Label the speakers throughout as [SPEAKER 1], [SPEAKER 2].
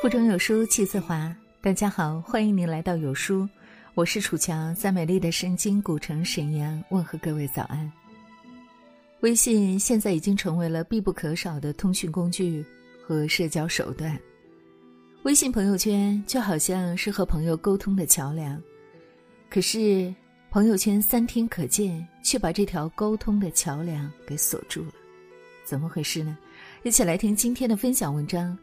[SPEAKER 1] 腹中有书气自华。大家好，欢迎您来到有书，我是楚乔，在美丽的神经古城沈阳问候各位早安。微信现在已经成为了必不可少的通讯工具和社交手段，微信朋友圈就好像是和朋友沟通的桥梁，可是朋友圈三天可见，却把这条沟通的桥梁给锁住了，怎么回事呢？一起来听今天的分享文章。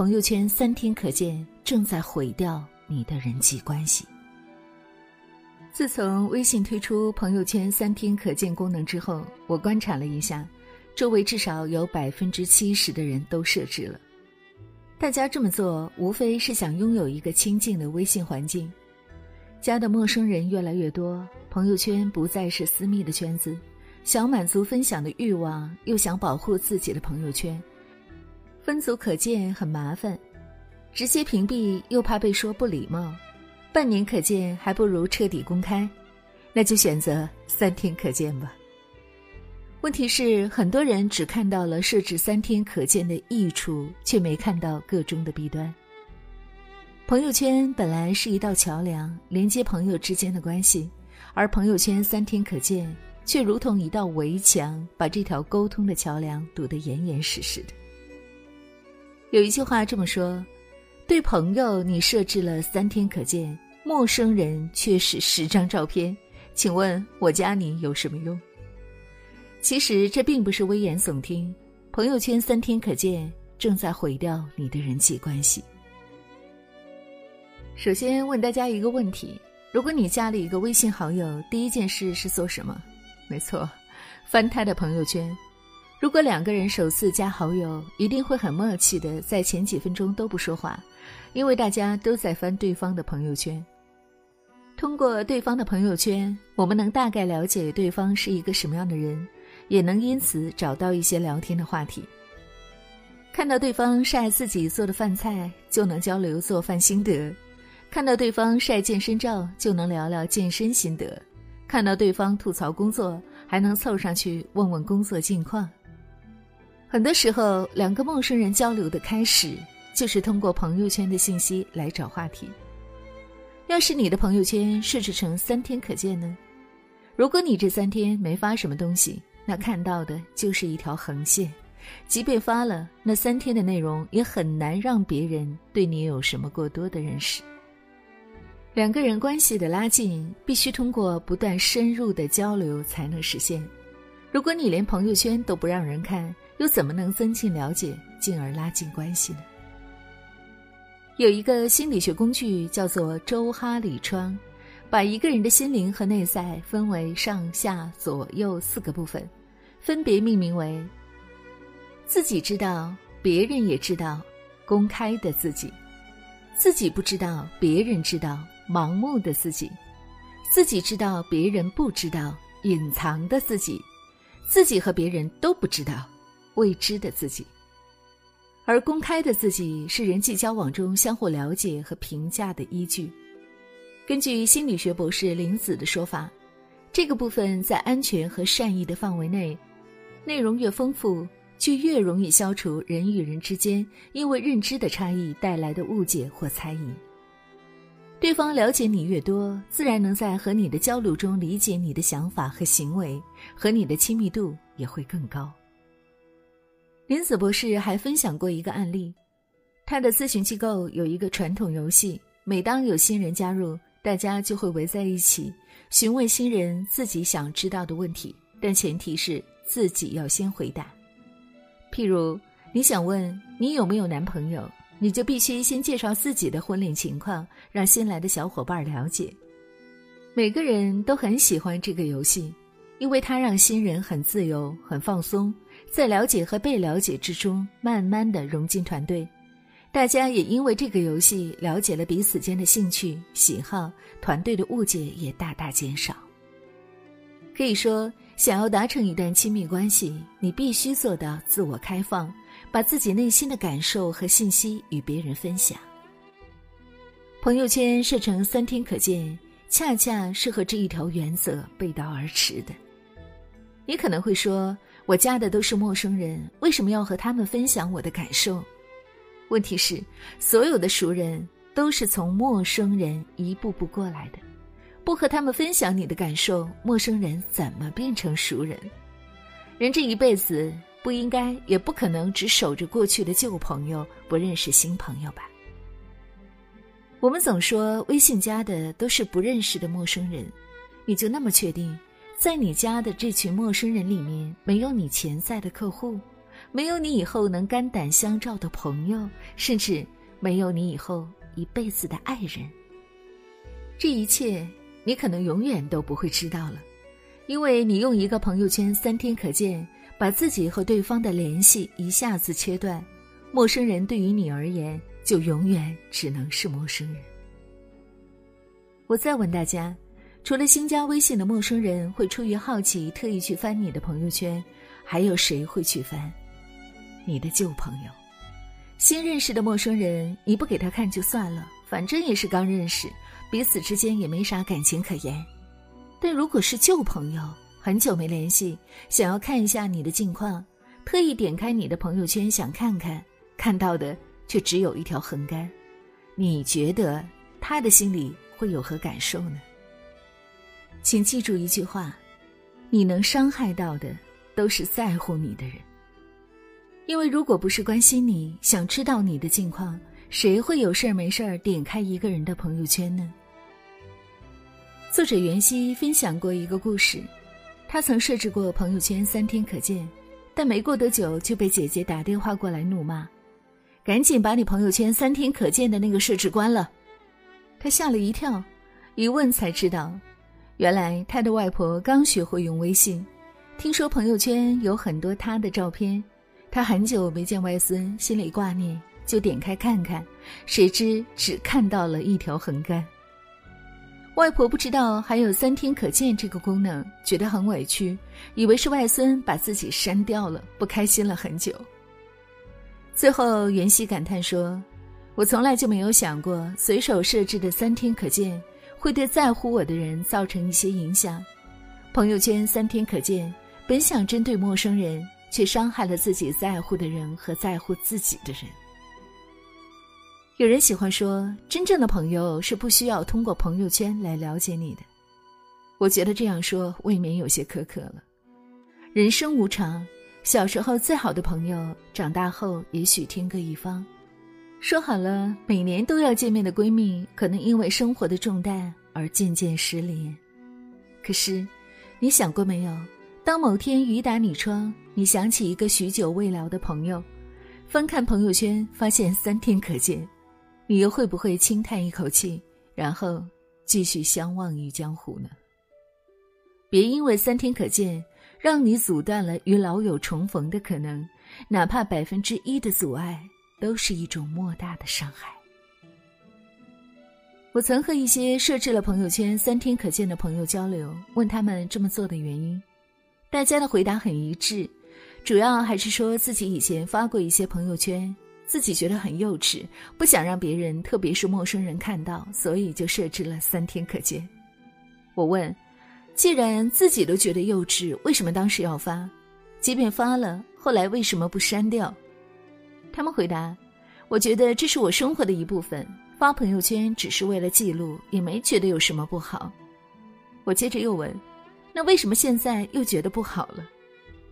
[SPEAKER 1] 朋友圈三天可见，正在毁掉你的人际关系。自从微信推出朋友圈三天可见功能之后，我观察了一下，周围至少有百分之七十的人都设置了。大家这么做，无非是想拥有一个清静的微信环境。加的陌生人越来越多，朋友圈不再是私密的圈子，想满足分享的欲望，又想保护自己的朋友圈。分组可见很麻烦，直接屏蔽又怕被说不礼貌，半年可见还不如彻底公开，那就选择三天可见吧。问题是，很多人只看到了设置三天可见的益处，却没看到个中的弊端。朋友圈本来是一道桥梁，连接朋友之间的关系，而朋友圈三天可见，却如同一道围墙，把这条沟通的桥梁堵得严严实实的。有一句话这么说：“对朋友你设置了三天可见，陌生人却是十张照片，请问我加你有什么用？”其实这并不是危言耸听，朋友圈三天可见正在毁掉你的人际关系。首先问大家一个问题：如果你加了一个微信好友，第一件事是做什么？没错，翻他的朋友圈。如果两个人首次加好友，一定会很默契的，在前几分钟都不说话，因为大家都在翻对方的朋友圈。通过对方的朋友圈，我们能大概了解对方是一个什么样的人，也能因此找到一些聊天的话题。看到对方晒自己做的饭菜，就能交流做饭心得；看到对方晒健身照，就能聊聊健身心得；看到对方吐槽工作，还能凑上去问问工作近况。很多时候，两个陌生人交流的开始，就是通过朋友圈的信息来找话题。要是你的朋友圈设置成三天可见呢？如果你这三天没发什么东西，那看到的就是一条横线。即便发了，那三天的内容也很难让别人对你有什么过多的认识。两个人关系的拉近，必须通过不断深入的交流才能实现。如果你连朋友圈都不让人看，又怎么能增进了解，进而拉近关系呢？有一个心理学工具叫做周哈里窗，把一个人的心灵和内在分为上下左右四个部分，分别命名为：自己知道，别人也知道，公开的自己；自己不知道，别人知道，盲目的自己；自己知道，别人不知道，隐藏的自己；自己和别人都不知道。未知的自己，而公开的自己是人际交往中相互了解和评价的依据。根据心理学博士林子的说法，这个部分在安全和善意的范围内，内容越丰富，就越容易消除人与人之间因为认知的差异带来的误解或猜疑。对方了解你越多，自然能在和你的交流中理解你的想法和行为，和你的亲密度也会更高。林子博士还分享过一个案例，他的咨询机构有一个传统游戏，每当有新人加入，大家就会围在一起询问新人自己想知道的问题，但前提是自己要先回答。譬如你想问你有没有男朋友，你就必须先介绍自己的婚恋情况，让新来的小伙伴了解。每个人都很喜欢这个游戏，因为它让新人很自由、很放松。在了解和被了解之中，慢慢的融进团队，大家也因为这个游戏了解了彼此间的兴趣喜好，团队的误解也大大减少。可以说，想要达成一段亲密关系，你必须做到自我开放，把自己内心的感受和信息与别人分享。朋友圈设成三天可见，恰恰是和这一条原则背道而驰的。你可能会说。我加的都是陌生人，为什么要和他们分享我的感受？问题是，所有的熟人都是从陌生人一步步过来的，不和他们分享你的感受，陌生人怎么变成熟人？人这一辈子不应该也不可能只守着过去的旧朋友，不认识新朋友吧？我们总说微信加的都是不认识的陌生人，你就那么确定，在你家的这群陌生人里面没有你潜在的客户？没有你以后能肝胆相照的朋友，甚至没有你以后一辈子的爱人。这一切你可能永远都不会知道了，因为你用一个朋友圈三天可见，把自己和对方的联系一下子切断，陌生人对于你而言就永远只能是陌生人。我再问大家，除了新加微信的陌生人会出于好奇特意去翻你的朋友圈，还有谁会去翻？你的旧朋友，新认识的陌生人，你不给他看就算了，反正也是刚认识，彼此之间也没啥感情可言。但如果是旧朋友，很久没联系，想要看一下你的近况，特意点开你的朋友圈想看看，看到的却只有一条横杆，你觉得他的心里会有何感受呢？请记住一句话：你能伤害到的，都是在乎你的人。因为如果不是关心你，想知道你的近况，谁会有事儿没事儿点开一个人的朋友圈呢？作者袁熙分享过一个故事，他曾设置过朋友圈三天可见，但没过多久就被姐姐打电话过来怒骂：“赶紧把你朋友圈三天可见的那个设置关了。”他吓了一跳，一问才知道，原来他的外婆刚学会用微信，听说朋友圈有很多他的照片。他很久没见外孙，心里挂念，就点开看看，谁知只看到了一条横杆。外婆不知道还有三天可见这个功能，觉得很委屈，以为是外孙把自己删掉了，不开心了很久。最后，袁熙感叹说：“我从来就没有想过，随手设置的三天可见会对在乎我的人造成一些影响。朋友圈三天可见，本想针对陌生人。”却伤害了自己在乎的人和在乎自己的人。有人喜欢说，真正的朋友是不需要通过朋友圈来了解你的。我觉得这样说未免有些苛刻了。人生无常，小时候最好的朋友，长大后也许天各一方。说好了每年都要见面的闺蜜，可能因为生活的重担而渐渐失联。可是，你想过没有？当某天雨打你窗，你想起一个许久未聊的朋友，翻看朋友圈发现三天可见，你又会不会轻叹一口气，然后继续相忘于江湖呢？别因为三天可见，让你阻断了与老友重逢的可能，哪怕百分之一的阻碍，都是一种莫大的伤害。我曾和一些设置了朋友圈三天可见的朋友交流，问他们这么做的原因。大家的回答很一致，主要还是说自己以前发过一些朋友圈，自己觉得很幼稚，不想让别人，特别是陌生人看到，所以就设置了三天可见。我问，既然自己都觉得幼稚，为什么当时要发？即便发了，后来为什么不删掉？他们回答，我觉得这是我生活的一部分，发朋友圈只是为了记录，也没觉得有什么不好。我接着又问。那为什么现在又觉得不好了？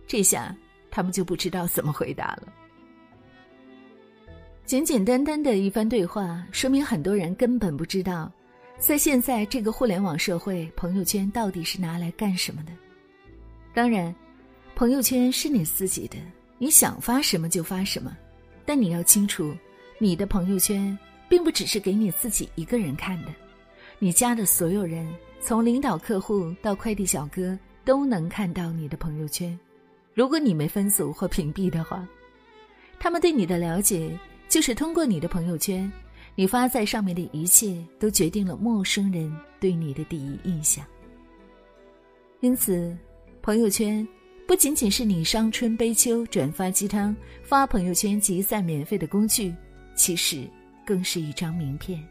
[SPEAKER 1] 这下他们就不知道怎么回答了。简简单单的一番对话，说明很多人根本不知道，在现在这个互联网社会，朋友圈到底是拿来干什么的。当然，朋友圈是你自己的，你想发什么就发什么，但你要清楚，你的朋友圈并不只是给你自己一个人看的，你加的所有人。从领导、客户到快递小哥，都能看到你的朋友圈。如果你没分组或屏蔽的话，他们对你的了解就是通过你的朋友圈。你发在上面的一切，都决定了陌生人对你的第一印象。因此，朋友圈不仅仅是你伤春悲秋、转发鸡汤、发朋友圈集散免费的工具，其实更是一张名片。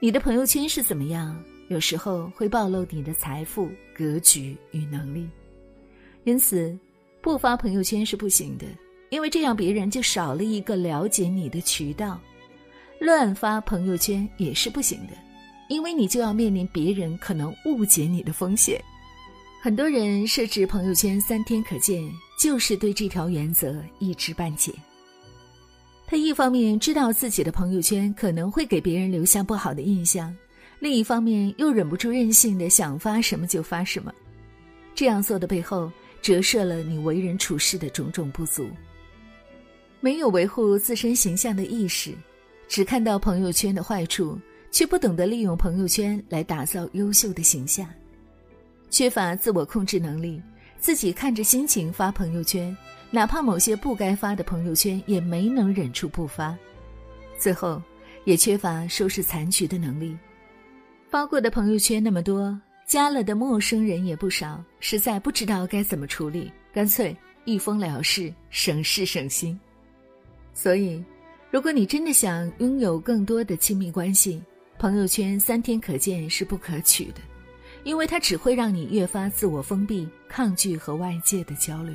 [SPEAKER 1] 你的朋友圈是怎么样？有时候会暴露你的财富、格局与能力，因此不发朋友圈是不行的。因为这样别人就少了一个了解你的渠道。乱发朋友圈也是不行的，因为你就要面临别人可能误解你的风险。很多人设置朋友圈三天可见，就是对这条原则一知半解。他一方面知道自己的朋友圈可能会给别人留下不好的印象，另一方面又忍不住任性的想发什么就发什么。这样做的背后，折射了你为人处事的种种不足。没有维护自身形象的意识，只看到朋友圈的坏处，却不懂得利用朋友圈来打造优秀的形象。缺乏自我控制能力，自己看着心情发朋友圈。哪怕某些不该发的朋友圈，也没能忍住不发，最后也缺乏收拾残局的能力。发过的朋友圈那么多，加了的陌生人也不少，实在不知道该怎么处理，干脆一封了事，省事省心。所以，如果你真的想拥有更多的亲密关系，朋友圈三天可见是不可取的，因为它只会让你越发自我封闭，抗拒和外界的交流。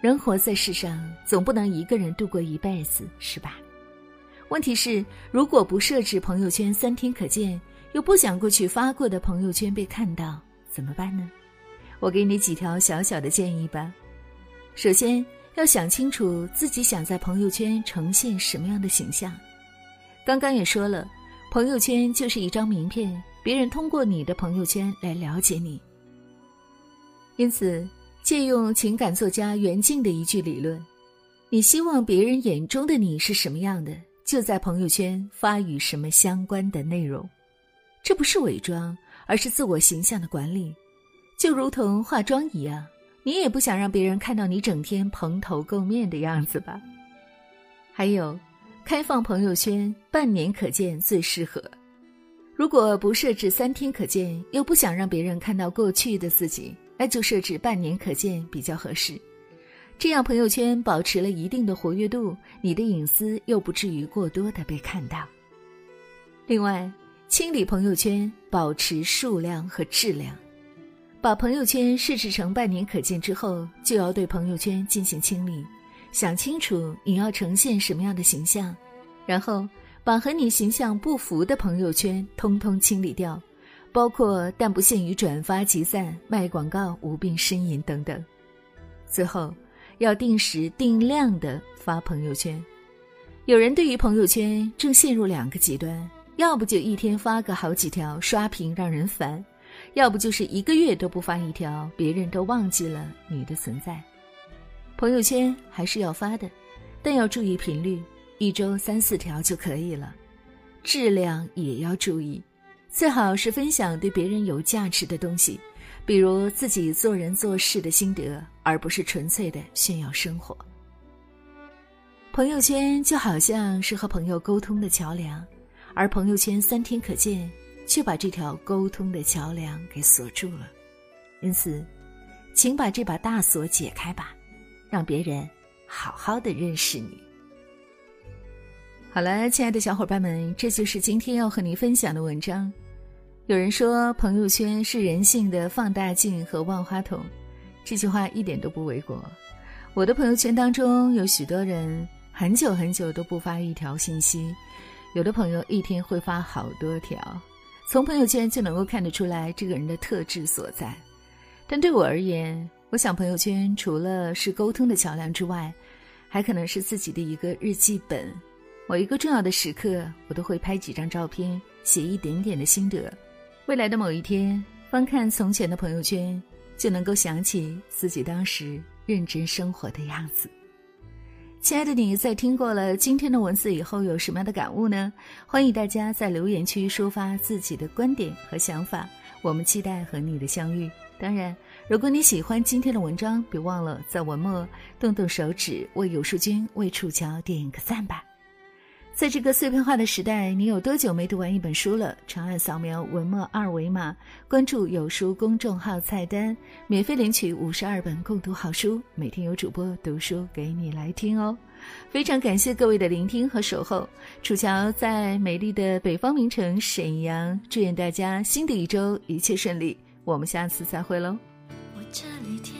[SPEAKER 1] 人活在世上，总不能一个人度过一辈子，是吧？问题是，如果不设置朋友圈三天可见，又不想过去发过的朋友圈被看到，怎么办呢？我给你几条小小的建议吧。首先，要想清楚自己想在朋友圈呈现什么样的形象。刚刚也说了，朋友圈就是一张名片，别人通过你的朋友圈来了解你。因此。借用情感作家袁静的一句理论：“你希望别人眼中的你是什么样的，就在朋友圈发与什么相关的内容。这不是伪装，而是自我形象的管理。就如同化妆一样，你也不想让别人看到你整天蓬头垢面的样子吧？还有，开放朋友圈半年可见最适合。如果不设置三天可见，又不想让别人看到过去的自己。”那就设置半年可见比较合适，这样朋友圈保持了一定的活跃度，你的隐私又不至于过多的被看到。另外，清理朋友圈，保持数量和质量。把朋友圈设置成半年可见之后，就要对朋友圈进行清理，想清楚你要呈现什么样的形象，然后把和你形象不符的朋友圈通通清理掉。包括但不限于转发、集赞、卖广告、无病呻吟等等。最后，要定时定量的发朋友圈。有人对于朋友圈正陷入两个极端：要不就一天发个好几条，刷屏让人烦；要不就是一个月都不发一条，别人都忘记了你的存在。朋友圈还是要发的，但要注意频率，一周三四条就可以了。质量也要注意。最好是分享对别人有价值的东西，比如自己做人做事的心得，而不是纯粹的炫耀生活。朋友圈就好像是和朋友沟通的桥梁，而朋友圈三天可见，却把这条沟通的桥梁给锁住了。因此，请把这把大锁解开吧，让别人好好的认识你。好了，亲爱的小伙伴们，这就是今天要和你分享的文章。有人说，朋友圈是人性的放大镜和万花筒，这句话一点都不为过。我的朋友圈当中有许多人很久很久都不发一条信息，有的朋友一天会发好多条，从朋友圈就能够看得出来这个人的特质所在。但对我而言，我想朋友圈除了是沟通的桥梁之外，还可能是自己的一个日记本。某一个重要的时刻，我都会拍几张照片，写一点点的心得。未来的某一天，翻看从前的朋友圈，就能够想起自己当时认真生活的样子。亲爱的你，在听过了今天的文字以后，有什么样的感悟呢？欢迎大家在留言区抒发自己的观点和想法，我们期待和你的相遇。当然，如果你喜欢今天的文章，别忘了在文末动动手指，为有书君、为触角点个赞吧。在这个碎片化的时代，你有多久没读完一本书了？长按扫描文末二维码，关注有书公众号菜单，免费领取五十二本共读好书，每天有主播读书给你来听哦。非常感谢各位的聆听和守候。楚乔在美丽的北方名城沈阳，祝愿大家新的一周一切顺利。我们下次再会喽。
[SPEAKER 2] 我这里天